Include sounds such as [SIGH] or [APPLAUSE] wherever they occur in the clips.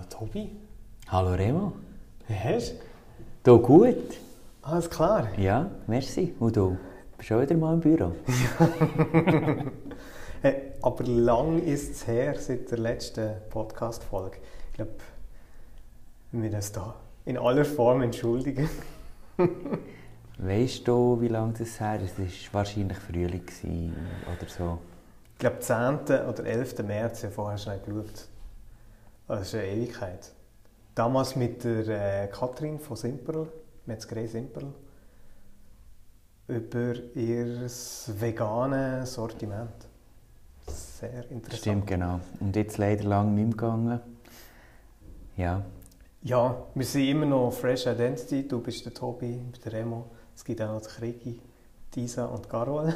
Hallo Tobi. Hallo Remo. Wie hast du? gut. Alles klar? Ja, merci. Und du? Bist du wieder mal im Büro? [LAUGHS] hey, aber lang ist es her seit der letzten Podcast-Folge. Ich glaube, wir müssen uns da in aller Form entschuldigen. [LAUGHS] weißt du, wie lange das her ist? Es war wahrscheinlich Frühling oder so. Ich glaube, 10. oder 11. März, ja vorher schnell geschaut. Das ist eine Ewigkeit. Damals mit der äh, Katrin von Simperl, Metzgerei Simperl, über ihr veganes Sortiment. Sehr interessant. Stimmt, genau. Und jetzt leider lang nicht mehr gegangen. Ja. Ja, wir sind immer noch Fresh Identity. Du bist der Tobi, ich bin der Remo. Es gibt auch noch die Krigi, Disa und Carol.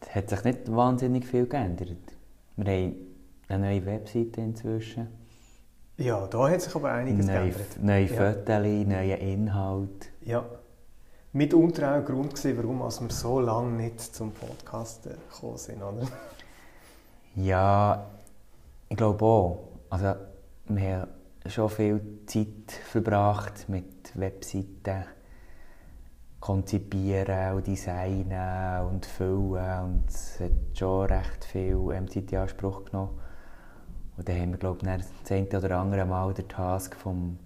Es [LAUGHS] hat sich nicht wahnsinnig viel geändert. Wir haben eine neue Webseite inzwischen. Ja, da hat sich aber einiges neue, geändert. Neue ja. Fotos, neue Inhalt. Ja. Mitunter auch ein Grund gewesen, warum wir so lange nicht zum Podcast gekommen sind, oder? Ja, ich glaube auch. Also, wir haben schon viel Zeit verbracht mit Webseiten konzipieren und designen und füllen und es hat schon recht viel ähm, Zeit in Anspruch genommen. Und dann haben wir, glaube ich, das eine oder andere Mal den Task vom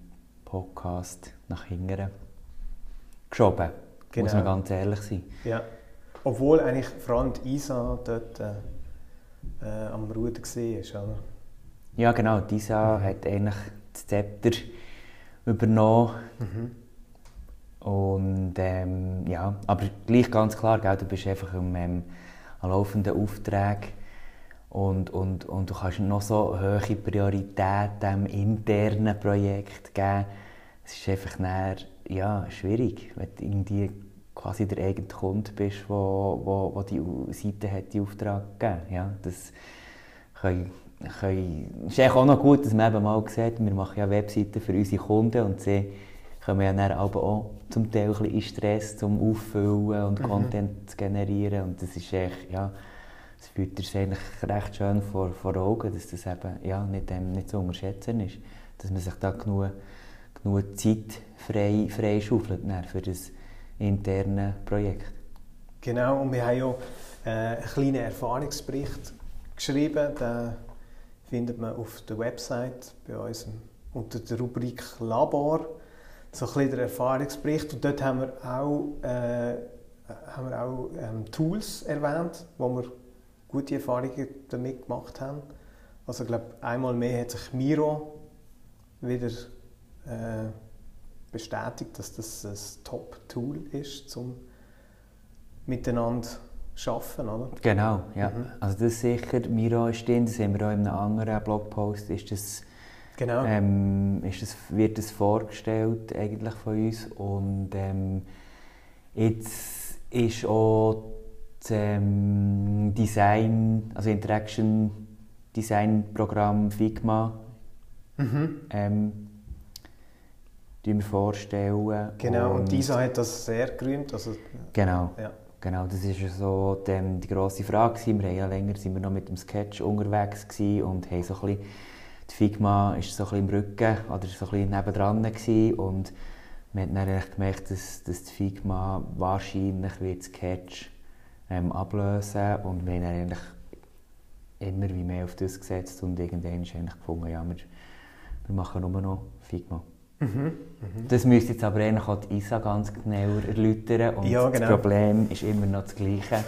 Podcast nach hinten geschoben. Genau. Muss man ganz ehrlich sein. Ja. Obwohl eigentlich vor allem Isa dort äh, äh, am Ruder war, oder? Ja, genau. Isa mhm. hat eigentlich das Zepter übernommen. Mhm. Und ähm, ja, aber gleich ganz klar, gell, du bist einfach im, ähm, an laufenden Aufträgen und, und, und du kannst noch so hohe Priorität dem internen Projekt geben. Es ist einfach näher, ja, schwierig, wenn du irgendwie quasi der eigene Kunde bist, wo, wo, wo die Seite hat die Auftrag gegeben ja, das können, können, ist auch noch gut, dass man eben mal sieht, wir machen ja Webseiten für unsere Kunden und sie kommen ja dann aber auch zum Teil ein bisschen in Stress zum Auffüllen und mhm. Content zu generieren und das ist echt, ja, das führt dir eigentlich recht schön vor, vor Augen, dass das eben ja, nicht, ähm, nicht zu unterschätzen ist. Dass man sich da genug, genug Zeit frei, frei schaufelt für das interne Projekt. Genau, und wir haben ja äh, einen kleinen Erfahrungsbericht geschrieben. Den findet man auf der Website bei uns unter der Rubrik Labor. So ein der Erfahrungsbericht. Und dort haben wir auch, äh, haben wir auch ähm, Tools erwähnt, wo wir gute Erfahrungen damit gemacht haben. Also ich glaube, einmal mehr hat sich Miro wieder äh, bestätigt, dass das ein Top-Tool ist, um miteinander zu arbeiten, oder? Genau, ja. Mhm. Also das ist sicher, Miro ist drin, das haben wir auch in einem anderen Blogpost, ist das, genau. ähm, ist das, wird das vorgestellt eigentlich von uns und ähm, jetzt ist auch das ähm, Design, also Interaction Design Programm Figma mhm. ähm, wir vorstellen. Genau, und, und Isa hat das sehr gerühmt. Also, genau, ja. genau, das ist so die, die grosse Frage. Wir haben ja länger sind wir noch mit dem Sketch unterwegs und haben so ein bisschen, die Figma ist so ein bisschen im Rücken oder so ein bisschen nebendran gewesen, und wir haben dann gemerkt, dass, dass die Figma wahrscheinlich wird Sketch ähm, ablösen und wir haben eigentlich immer wie mehr auf das gesetzt und irgendwann ist eigentlich gefunden, ja, wir, wir machen nur noch Figma. Mhm, mhm. Das müsste jetzt aber eigentlich auch die Isa ganz genauer erläutern und ja, genau. das Problem ist immer noch das gleiche.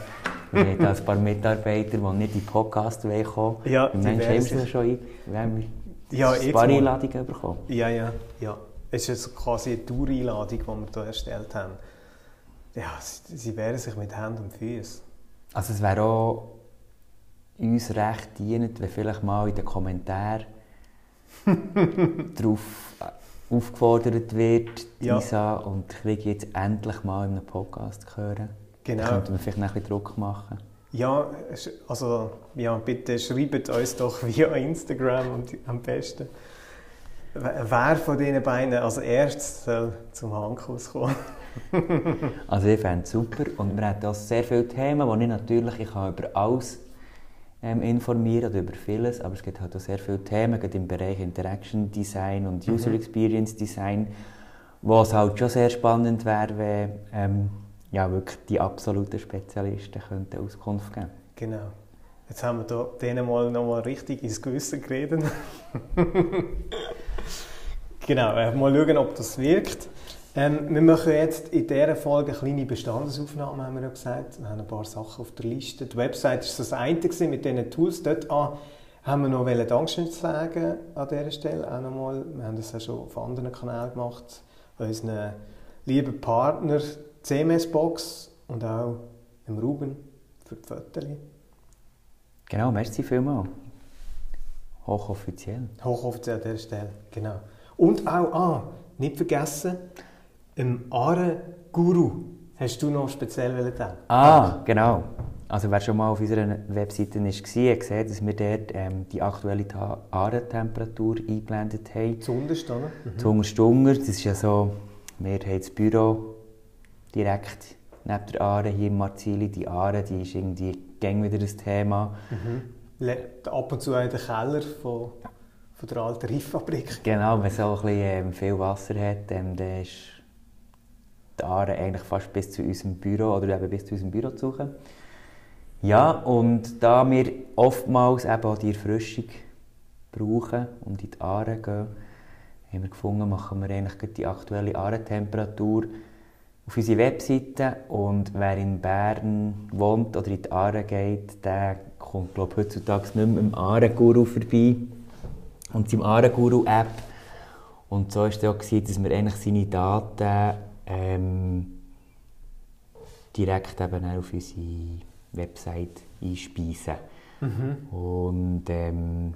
Wir haben ein paar Mitarbeiter, die nicht in den Podcast kommen wollen. Ja, Mensch, haben sie schon ein, wir haben ja, ein paar Einladungen bekommen. Ja, ja, ja. Es ist quasi eine Tour-Einladung, die wir hier erstellt haben. Ja, sie, sie wehren sich mit Händen und Füßen. Also es wäre auch uns recht dienend, wenn vielleicht mal in den Kommentaren [LAUGHS] darauf aufgefordert wird, ja. Isa, und ich kriege jetzt endlich mal in einem Podcast hören. Genau. Da könnte man vielleicht noch ein bisschen Druck machen. Ja, also ja, bitte schreibt uns doch [LAUGHS] via Instagram und am besten. Wer von diesen beiden als erstes soll zum Handkuss kommen? Also ich fände es super und wir haben auch sehr viele Themen, die ich natürlich ich kann über alles ähm, informieren oder über vieles, aber es gibt halt auch sehr viele Themen, gerade im Bereich Interaction Design und User Mhm. Experience Design, wo es halt schon sehr spannend wäre, wenn ähm, ja, wirklich die absoluten Spezialisten könnten Auskunft geben Genau. Jetzt haben wir da denen mal nochmal richtig ins Gewissen geredet. [LAUGHS] genau, äh, mal schauen, ob das wirkt. Ähm, wir machen jetzt in dieser Folge eine kleine Bestandesaufnahme, haben wir ja gesagt. Wir haben ein paar Sachen auf der Liste. Die Website war das eine gewesen mit diesen Tools. Dort an haben wir noch Dankeschön zu sagen an dieser Stelle. Auch nochmal. Wir haben das ja schon auf anderen Kanälen gemacht. Unseren lieben Partner CMS-Box und auch dem Ruben für die Fotos. Genau, merci vielmals. Hochoffiziell. Hochoffiziell an dieser Stelle, genau. Und auch, ah, nicht vergessen, im Aare Guru hast du noch speziell erzählen Ah, genau. Also wer schon mal auf unserer Webseite war, hat gesehen, dass wir dort ähm, die aktuelle Aarentemperatur eingeblendet haben. Zuunterst, oder? Mhm. Mhm. Stunger, das ist ja so, wir haben das Büro direkt neben der Aare hier in Marzili. Die Aare, die ist irgendwie gäng wieder das Thema. Mhm. Ab und zu in den Keller von, von der alten Reiffabrik. Genau, wenn es so ein bisschen ähm, viel Wasser hat, ähm, dann ist Aare eigentlich fast bis zu unserem Büro oder eben bis zu unserem Büro zu suchen. Ja, und da wir oftmals eben auch die Erfrischung brauchen und in die Aare gehen, haben wir gefunden, machen wir eigentlich die aktuelle Aarentemperatur auf unsere Webseite und wer in Bern wohnt oder in die Aare geht, der kommt glaube heutzutage nicht mehr im Aare-Guru vorbei und seinem Aare-Guru-App. Und so war es auch, gewesen, dass wir eigentlich seine Daten ähm, direkt eben auch auf unsere Website einspeisen. Mhm. Und ähm,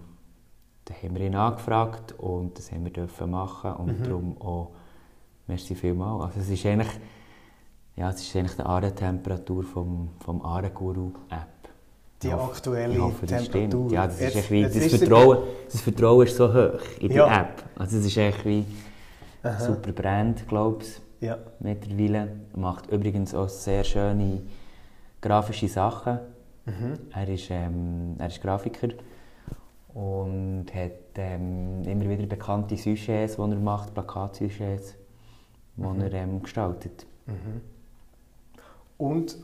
da haben wir ihn angefragt und das haben wir dürfen machen und Mhm. darum auch merci vielmals. Also es ist eigentlich, ja, es ist eigentlich die Aarentemperatur vom, vom Aare-Guru-App. Die aktuelle hoffe, das Temperatur. Stimmt. Ja, das, Jetzt- ist wie, das, ist Vertrauen, das Vertrauen ist so hoch in die Ja. App. Also es ist echt wie Aha. super Brand, glaube ich, Ja. mittlerweile. Er macht übrigens auch sehr schöne grafische Sachen. Mhm. Er ist, ähm, er ist Grafiker und hat ähm, immer wieder bekannte Sujets, die er macht, Plakatsujets, die Mhm. er ähm, gestaltet. Mhm. Und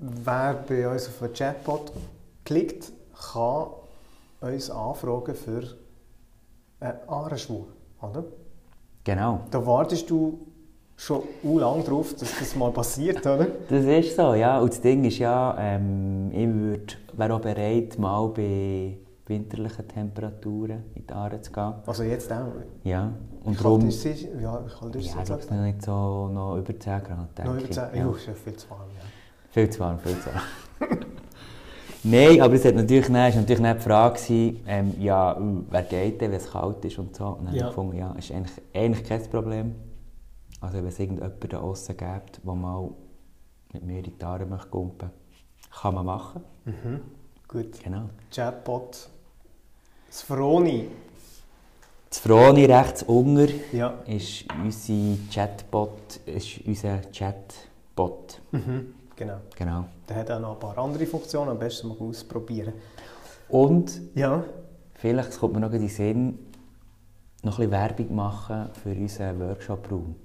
wer bei uns auf den Chatbot klickt, kann uns anfragen für einen Ahrenschwur, oder? Genau. Da wartest du schon u lang drauf, dass das mal passiert, oder? Das ist so, ja. Und das Ding ist ja, ähm, ich würd, wäre auch bereit, mal bei winterlichen Temperaturen in die Aare zu gehen. Also jetzt auch. Ja. Und Wie kalt ist es? Ja, wie kalt ist es Ja, ich jetzt? glaube, nicht so noch über 10 Grad. denke Noch über ich. 10? Ja. Ja, ist ja viel zu warm. Ja. Viel zu warm, viel zu warm. [LAUGHS] Nein, aber es hat natürlich, nein, war natürlich nicht die Frage, ähm, ja, wer geht denn, wenn es kalt ist und so. Und dann Ja. habe ich gefunden, ja, ist eigentlich, eigentlich kein Problem. Also wenn es irgendjemanden da aussen gibt, der mal mit mir in die Aare möchte gumpen, kann man machen. Mhm. Gut. Genau. Chatbot. Das Froni. Das Froni rechts unten Ja. ist unser Chatbot, ist unser Chatbot. Mhm. Genau. Genau. Der hat auch noch ein paar andere Funktionen, am besten mal ausprobieren. Und Ja. Vielleicht kommt mir noch in den Sinn, noch ein bisschen Werbung machen für unseren Workshop-Raum.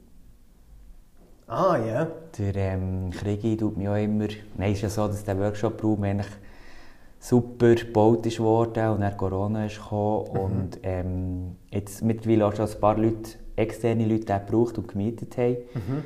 Ah, ja. Der ähm, Krigi tut mir auch immer... Nein, es ist ja so, dass der Workshop-Raum eigentlich super gebaut ist worden und dann Corona ist gekommen Mhm. und ähm, jetzt mittlerweile auch schon ein paar Leute, externe Leute den gebraucht und gemietet haben. Mhm.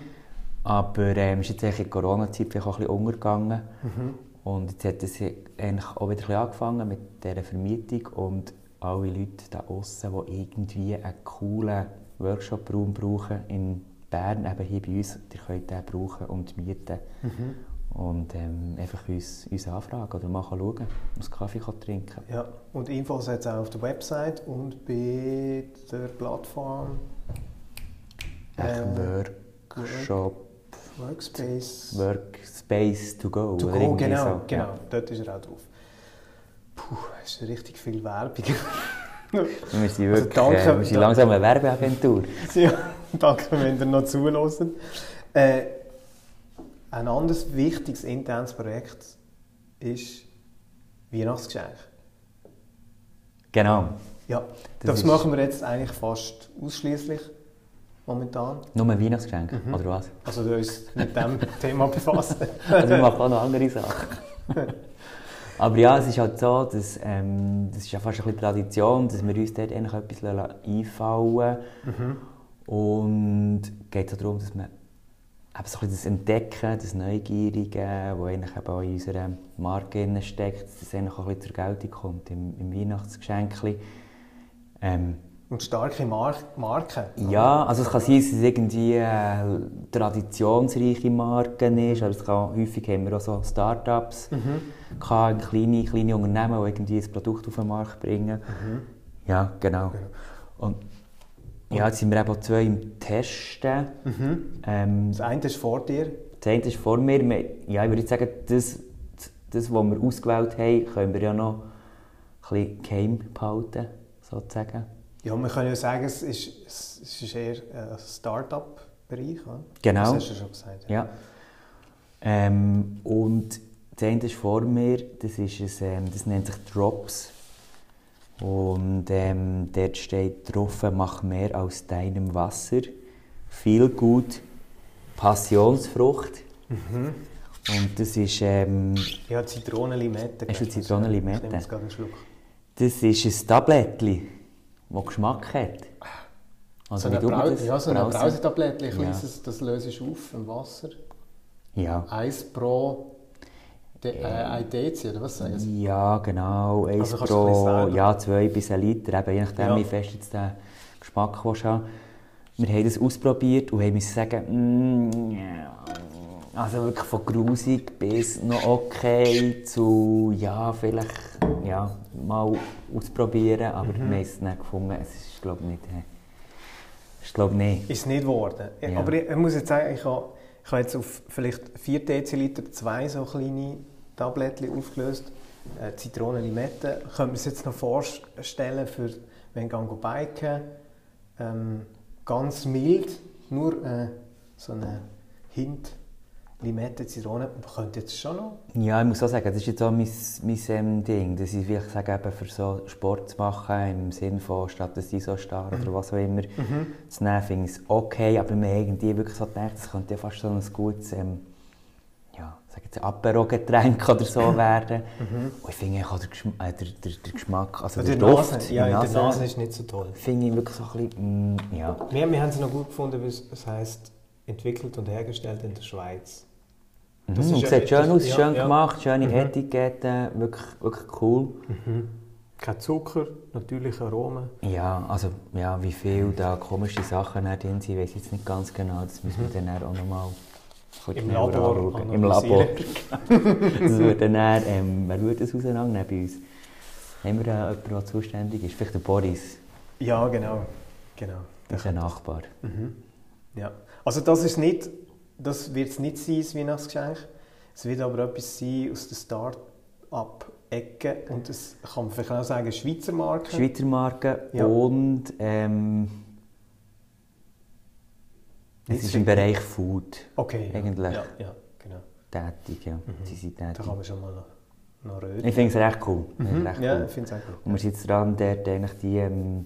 Aber ähm, ist jetzt in der Corona-Zeit vielleicht auch ein bisschen untergegangen. Mhm. Und jetzt hat es eigentlich auch wieder ein bisschen angefangen mit dieser Vermietung und alle Leute da außen, die irgendwie einen coolen Workshop-Raum brauchen in Bern, eben hier bei uns, die könnt den brauchen und mieten. Mhm. Und ähm, einfach uns, uns anfragen oder mal schauen, einen Kaffee trinken. Ja. Und Infos hat es auch auf der Website und bei der Plattform Echt Äh, Workshop, Workspace. Workspace to go. To go, genau, so. genau. Ja. Dort ist er auch drauf. Puh, es ist richtig viel Werbung. [LAUGHS] Wir sind, Also wirklich, danke, äh, wir sind langsam eine Werbeagentur. [LAUGHS] ja, [LAUGHS] danke, wenn ihr noch zuhört. Äh, ein anderes wichtiges internes Projekt ist Weihnachtsgeschenk. Genau. Ja, das, das machen wir jetzt eigentlich fast ausschließlich momentan. Nur Weihnachtsgeschenke, mhm. oder was? Also wir uns mit dem [LAUGHS] Thema befassen. also wir machen auch noch andere Sachen. [LAUGHS] Aber ja, es ist halt so, dass, ähm, das ist ja fast ein bisschen Tradition, dass wir uns dort eigentlich etwas einfallen mhm. Und es geht auch darum, dass wir eben so das Entdecken, das Neugierige, das eigentlich eben auch in unserer Marke steckt, dass das eigentlich auch ein bisschen zur Geltung kommt im, im Weihnachtsgeschenk. Ähm, und starke Mar Marken? Ja, also es kann sein, dass es irgendwie eine traditionsreiche Marken ist, aber es kann, häufig haben wir auch so Start-ups, mhm. kleine, kleine Unternehmen, die irgendwie ein Produkt auf den Markt bringen. Mhm. Ja, genau. genau. Und ja, jetzt sind wir eben zwei im Testen. Mhm. Ähm, das eine ist vor dir? Das eine ist vor mir. Ja, ich würde sagen, das, das, was wir ausgewählt haben, können wir ja noch ein bisschen geheim behalten, sozusagen. Ja, man kann ja sagen, es ist, es ist eher ein Start-up-Bereich. Genau. Das hast du schon gesagt. Ja. ja. Ähm, und das eine ist vor mir, das, ist ein, ähm, das nennt sich Drops. Und ähm, dort steht drauf, mach mehr aus deinem Wasser. Viel gut, Passionsfrucht. Mhm. Und das ist... Ähm, ja, Zitronenlimette. Hast du Zitronenlimette? Das ist ein Tablettchen der Geschmack hat. Also so eine, Brau ja, so eine Brausetablettchen, ja. das, das löse ich auf im Wasser. Ja. Eins pro De, äh, ein Dezi, oder was sagen Sie? Ja, genau. Eins also pro ja, zwei bis ein Liter, eben, je nachdem, ja. wie fest jetzt der Geschmack willst haben Wir haben das ausprobiert und müssen sagen, mm, yeah. also wirklich von grusig bis noch okay zu, ja, vielleicht ja, mal ausprobieren, aber mhm. wir haben es nicht gefunden. Es ist, glaube ich, nicht. Äh, ist, glaube nicht. Ist nicht geworden. Ja. Aber ich, ich, muss jetzt sagen, ich habe, ich habe jetzt auf vielleicht 4 Deziliter zwei so kleine Tabletten aufgelöst. Äh, Zitronen, Limette. Können wir uns jetzt noch vorstellen, für, wenn wir biken, ähm, ganz mild, nur äh, so eine Hint Limette, Zitrone, könnte jetzt schon noch? Ja, ich muss auch sagen, das ist jetzt auch mein, mein ähm, Ding, dass ich sage, eben für so Sport zu machen, im Sinne von statt das Isostar mhm. oder was auch immer mhm. zu nehmen, finde ich es okay, aber mir irgendwie wirklich so gedacht, das könnte ja fast so ein gutes ähm, ja, sag jetzt Apero-Getränk oder so [LAUGHS] werden. Mhm. Und ich finde auch der, Geschm äh, der, der, der, Geschmack, also der, der Duft, Nase, ja, Nase, der Nase ist nicht so toll. Finde ich wirklich so ein bisschen, mm, ja. Wir, wir haben es noch gut gefunden, weil es heisst, entwickelt und hergestellt in der Schweiz. Das mhm, sieht schön aus, schön ja. gemacht, schöne mhm. Etikette, wirklich, wirklich cool. Mhm. Kein Zucker, natürliche Aromen. Ja, also ja, wie viele da komische Sachen drin sind, weiß ich jetzt nicht ganz genau. Das müssen wir mhm. dann auch nochmal im Labor anschauen. Im Labor. das würde dann, ähm, wer würde das auseinandernehmen bei uns? Haben wir da jemanden, der zuständig ist? Vielleicht der Boris? Ja, genau. genau. Das ist ein Nachbar. Mhm. Ja. Also das ist nicht das wird es nicht sein, das Weihnachtsgeschenk. Es wird aber etwas sein aus der Start-up-Ecke und es kann man vielleicht auch sagen, Schweizer Marke. Schweizer Marke ja. und ähm, es ist im Bereich Food. Okay. Eigentlich. Ja, ja, genau. Tätig, ja. Mhm. Sie sind tätig. Da kann man schon mal noch, noch reden. Ich finde es recht cool. Mhm. Recht ja, ich finde es auch cool. Und wir sind dran, dort eigentlich die, ähm,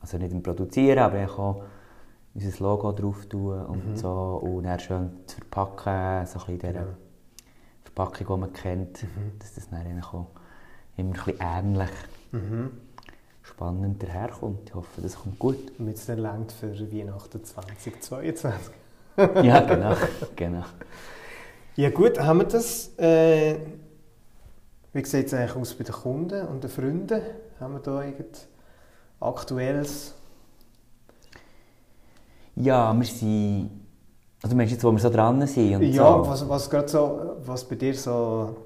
also nicht im Produzieren, aber auch unser Logo drauf tun und mhm. so und dann schön zu verpacken, so ein bisschen ja. Verpackung, die man kennt, mhm. dass das dann auch immer ein bisschen ähnlich mhm. spannend daherkommt. Ich hoffe, das kommt gut. Damit es dann für Weihnachten 2022. [LAUGHS] ja, genau, genau. Ja gut, haben wir das. Äh, wie sieht es eigentlich aus bei den Kunden und den Freunden? Haben wir da irgend aktuelles ja, wir sind... Also meinst du jetzt, wo wir so dran sind? Und ja, so. was, was, gerade so, was bei dir so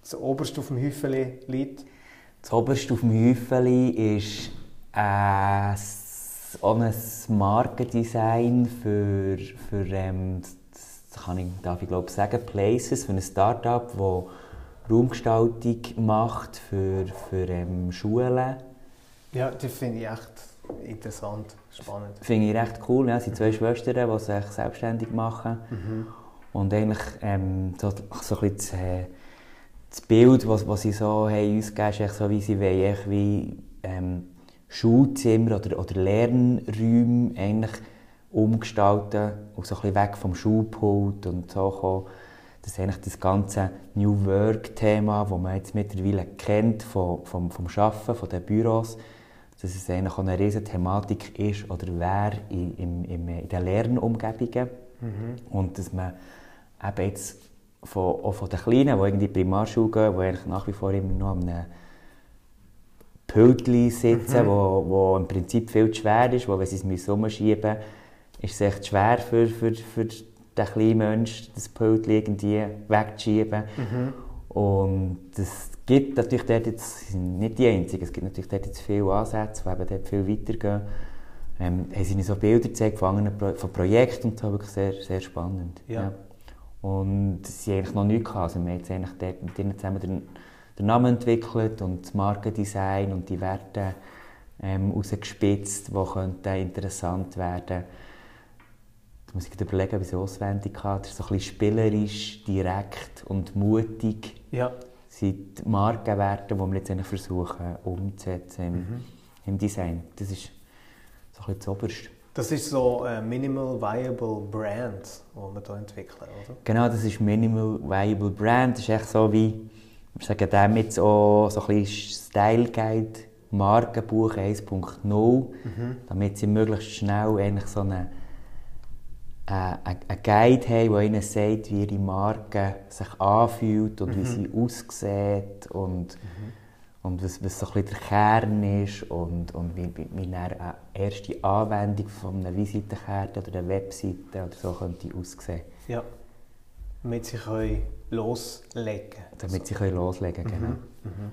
das oberste auf dem Häufchen liegt? Das oberste auf dem Häufchen ist äh, auch ein Markendesign für, für ähm, das kann ich, darf ich glaube sagen, Places, für ein Start-up, das Raumgestaltung macht für, für ähm, Schulen. Ja, das finde ich echt Interessant, spannend. Finde ich recht cool. Ja. Es sind zwei Schwestern, die sich selbstständig machen. Mhm. Und eigentlich ähm, so, so ein bisschen das, äh, das Bild, was, was sie so haben, uns gegeben ist so, wie sie wollen, wie ähm, Schulzimmer oder, oder Lernräume eigentlich umgestalten und so ein bisschen weg vom Schulpult und so kommen. Das ist eigentlich das ganze New Work-Thema, das man jetzt mittlerweile kennt vom, vom, vom Arbeiten, von den Büros, dass es eigentlich eine riesige Thematik ist oder wäre in, in, in den Lernumgebungen. Mhm. Und dass man eben jetzt von, auch von den Kleinen, die in die Primarschule gehen, die eigentlich nach wie vor immer noch an einem Pultli sitzen, mhm. wo, wo im Prinzip viel zu schwer ist, wo wenn sie es umschieben müssen, ist es echt schwer für, für, für den kleinen Menschen, das Pult irgendwie wegzuschieben. Mhm. Und es gibt natürlich dort jetzt, nicht die einzigen, es gibt natürlich dort jetzt viele Ansätze, die eben dort viel weitergehen. Ähm, haben sie so Bilder gezeigt von, anderen Pro von Projekten und so, wirklich sehr, sehr spannend. Ja. ja. Und sie haben eigentlich noch nichts gehabt. Also wir haben jetzt eigentlich dort mit ihnen zusammen den, den Namen entwickelt und das Markendesign und die Werte ähm, rausgespitzt, die interessant werden könnten muss ich überlegen, wie es auswendig ist so ein bisschen spielerisch, direkt und mutig. Ja. Sind die Markenwerte, die wir jetzt versuchen umzusetzen im, mhm. im Design. Das ist so ein bisschen das Oberste. Das ist so ein Minimal Viable Brand, das wir hier entwickeln, oder? Genau, das ist Minimal Viable Brand. Das ist echt so wie, wir sagen damit so, so ein bisschen Style Guide, Markenbuch 1.0, mhm. damit sie möglichst schnell eigentlich so eine äh, einen Guide haben, der ihnen sagt, wie ihre Marke sich anfühlt und mhm. wie sie aussieht und, mhm. und was, was so ein der Kern ist und, und wie, wie eine erste Anwendung von einer Visitenkarte oder einer Webseite oder so könnte aussehen. Ja, damit sie können loslegen Damit sie können loslegen können, genau. Mhm. mhm.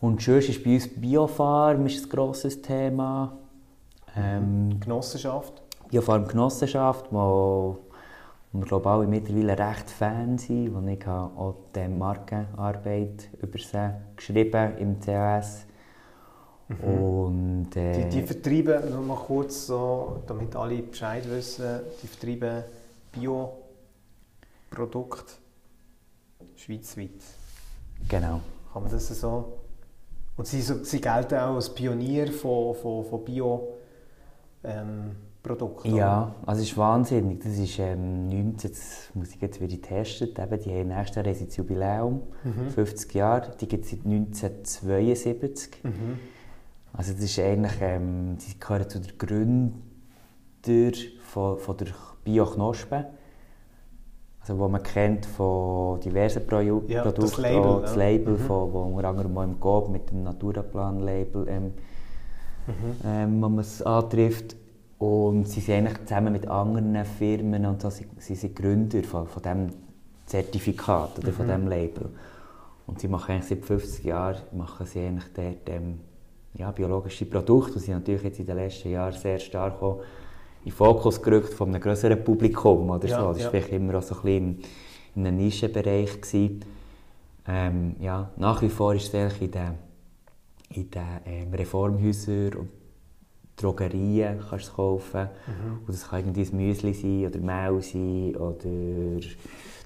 Und sonst ist bei uns Biofarm ist ein grosses Thema. Mhm. Ähm, Genossenschaft? Ja, vor allem Genossenschaft, wo, wir glaube alle mittlerweile recht Fan sind, wo ich auch die Markenarbeit über sie geschrieben im CAS. Mhm. Und, äh, die, die vertreiben, nur mal kurz so, damit alle Bescheid wissen, die vertreiben Bioprodukte schweizweit. Genau. Kann man das so... Und sie, sie gelten auch als Pionier von, von, von Bio... Ähm, Produkt. Ja, also es ist wahnsinnig. Das ist ähm, 19, das muss ich jetzt wieder testen, eben, die haben nächstes Jahr das Jubiläum, mhm. 50 Jahre, die gibt es seit 1972. Mhm. Also das ist eigentlich, ähm, sie gehören zu den Gründern von, von der Bio-Knospe. Also, wo man kennt von diversen Pro ja, Produkten. Das Label, das Label mhm. von, wo unter anderem auch im Coop mit dem Naturaplan-Label ähm, mhm. ähm, man es antrifft. Und sie sind eigentlich zusammen mit anderen Firmen und so, sie, sie sind Gründer von, von diesem Zertifikat oder mhm. von diesem Label. Und sie machen eigentlich seit 50 Jahren machen sie eigentlich dort, ähm, ja, biologische Produkte, die sie natürlich jetzt in den letzten Jahren sehr stark auch in den Fokus gerückt von einem größeren Publikum oder ja, so. Das war vielleicht immer auch so ein bisschen in einem Nischenbereich. Ähm, ja, nach wie vor ist es eigentlich in den, in den ähm, Reformhäusern und Drogerien kannst du kaufen. Mhm. Und das kann irgendwie ein Müsli sein oder Mehl sein oder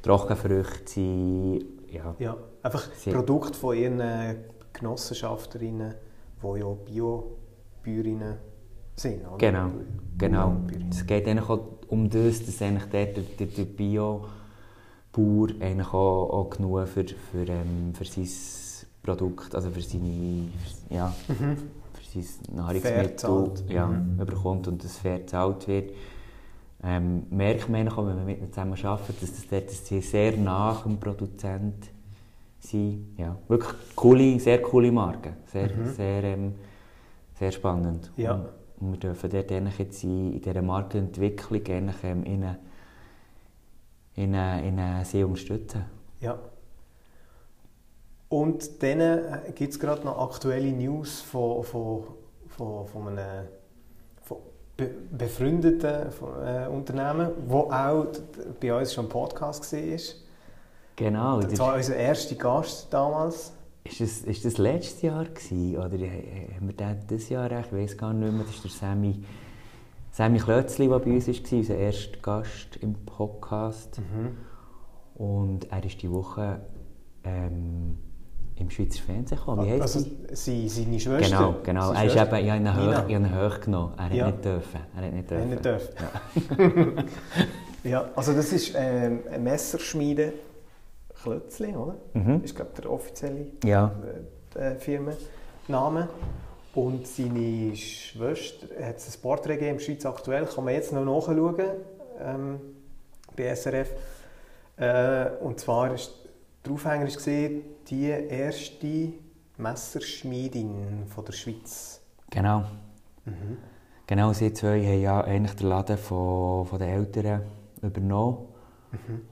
Trockenfrüchte sein. Ja, ja einfach Produkte von ihren Genossenschafterinnen, die ja Bio-Bäuerinnen sind. Oder? Genau, genau. Es geht eigentlich auch um das, dass eigentlich der, der, der Bio- Bauer eigentlich auch, auch genug für, für, ähm, für sein Produkt, also für seine, ja, mhm sein Nahrungsmittel ja, mhm. bekommt und das fair gezahlt wird. Ähm, merkt man auch, wenn man mit ihnen zusammen arbeitet, dass, das dort, dass sie sehr nach dem Produzent sind. Ja, wirklich coole, sehr coole Marken. Sehr, mhm. sehr, ähm, sehr spannend. Ja. Und, und wir dürfen dort jetzt in, in dieser Markenentwicklung eigentlich, ähm, in, in, in, in sie unterstützen. Ja. Und dann äh, gibt es gerade noch aktuelle News von, von, von, von einem von be befreundeten äh, Unternehmen, wo auch bei uns schon ein Podcast war. Genau. Das war unser erster Gast damals. Ist das, ist das letztes Jahr gewesen, oder haben wir das dieses Jahr? Ich weiß gar nicht mehr. Das ist der Sammy, Sammy Klötzli, der bei uns war, unser erster Gast im Podcast. Mhm. Und er ist die Woche ähm, im Schweizer Fernsehen gekommen. Wie heisst also, sie? Seine Schwester? Genau, genau. Seine Er ist Schwester? eben, ich habe ihn Nina. hoch, ich habe ihn hochgenommen. Er hat Ja. nicht dürfen. Er hat nicht dürfen. nicht dürfen. Ja, also das ist ähm, ein Messerschmiede Klötzli, oder? Mhm. ist glaube der offizielle Ja, äh, Firmenname. Und seine Schwester hat es ein Porträt gegeben im Schweiz aktuell, kann man jetzt noch nachschauen ähm, bei SRF. Äh, und zwar ist der Aufhänger gesehen, die erste Messerschmiedin von der Schweiz. genau. Mhm. Genau, sie zwei haben ja eigentlich den Laden von, von den Eltern übernommen.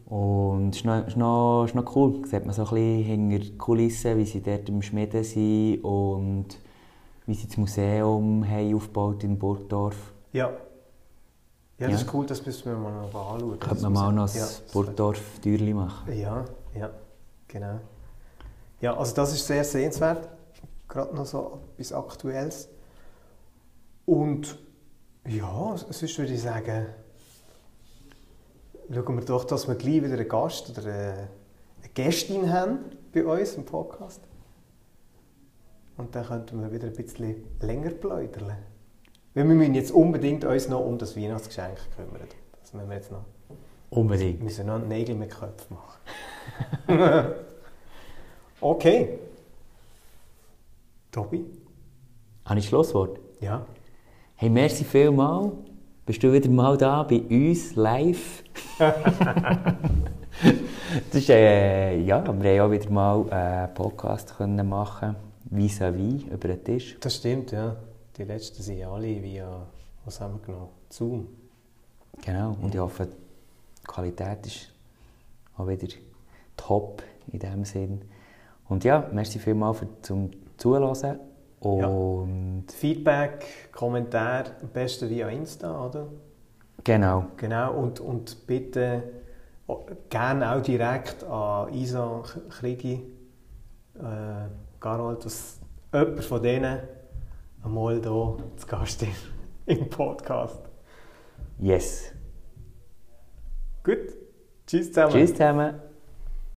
Und es ist noch, ist, noch, ist noch cool. Sieht man so ein bisschen hinter die Kulissen, wie sie dort im Schmieden sind und wie sie das Museum haben aufgebaut in Burgdorf. Ja. Ja, das Ja. ist cool, das müssen wir mal noch anschauen. Könnte Das man mal noch ein ja, das- Burgdorf-Türli machen. Ja, ja, genau. Ja, also das ist sehr sehenswert, gerade noch so etwas Aktuelles. Und ja, sonst würde ich sagen, schauen wir doch, dass wir gleich wieder einen Gast oder eine Gästin haben bei uns im Podcast. Und dann könnten wir wieder ein bisschen länger plaudern. Weil wir müssen jetzt unbedingt uns noch um das Weihnachtsgeschenk kümmern. Das müssen wir jetzt noch. Unbedingt. Wir müssen noch Nägel mit Köpfen machen. [LAUGHS] okay. Tobi? Habe ich Schlusswort? Ja. Hey, merci vielmal. Bist du wieder mal da bei uns live? [LAUGHS] das ist, äh, ja, wir haben auch wieder mal einen Podcast können machen vis-à-vis über den Tisch. Das stimmt, ja. Die letzten sind alle via, was haben wir genommen? Zoom. Genau. Und ich hoffe, die Qualität ist auch wieder top in dem Sinn. Und ja, merci vielmal für zum Zuhören. Und Feedback, Kommentar, am besten via Insta, oder? genau. Genau, und, und bitte oh, gerne auch direkt an Isa Krigi, äh, Garold, dass jemand von denen einmal hier zu Gast ist [LAUGHS] im Podcast. Yes. Gut, tschüss zusammen. Tschüss zusammen.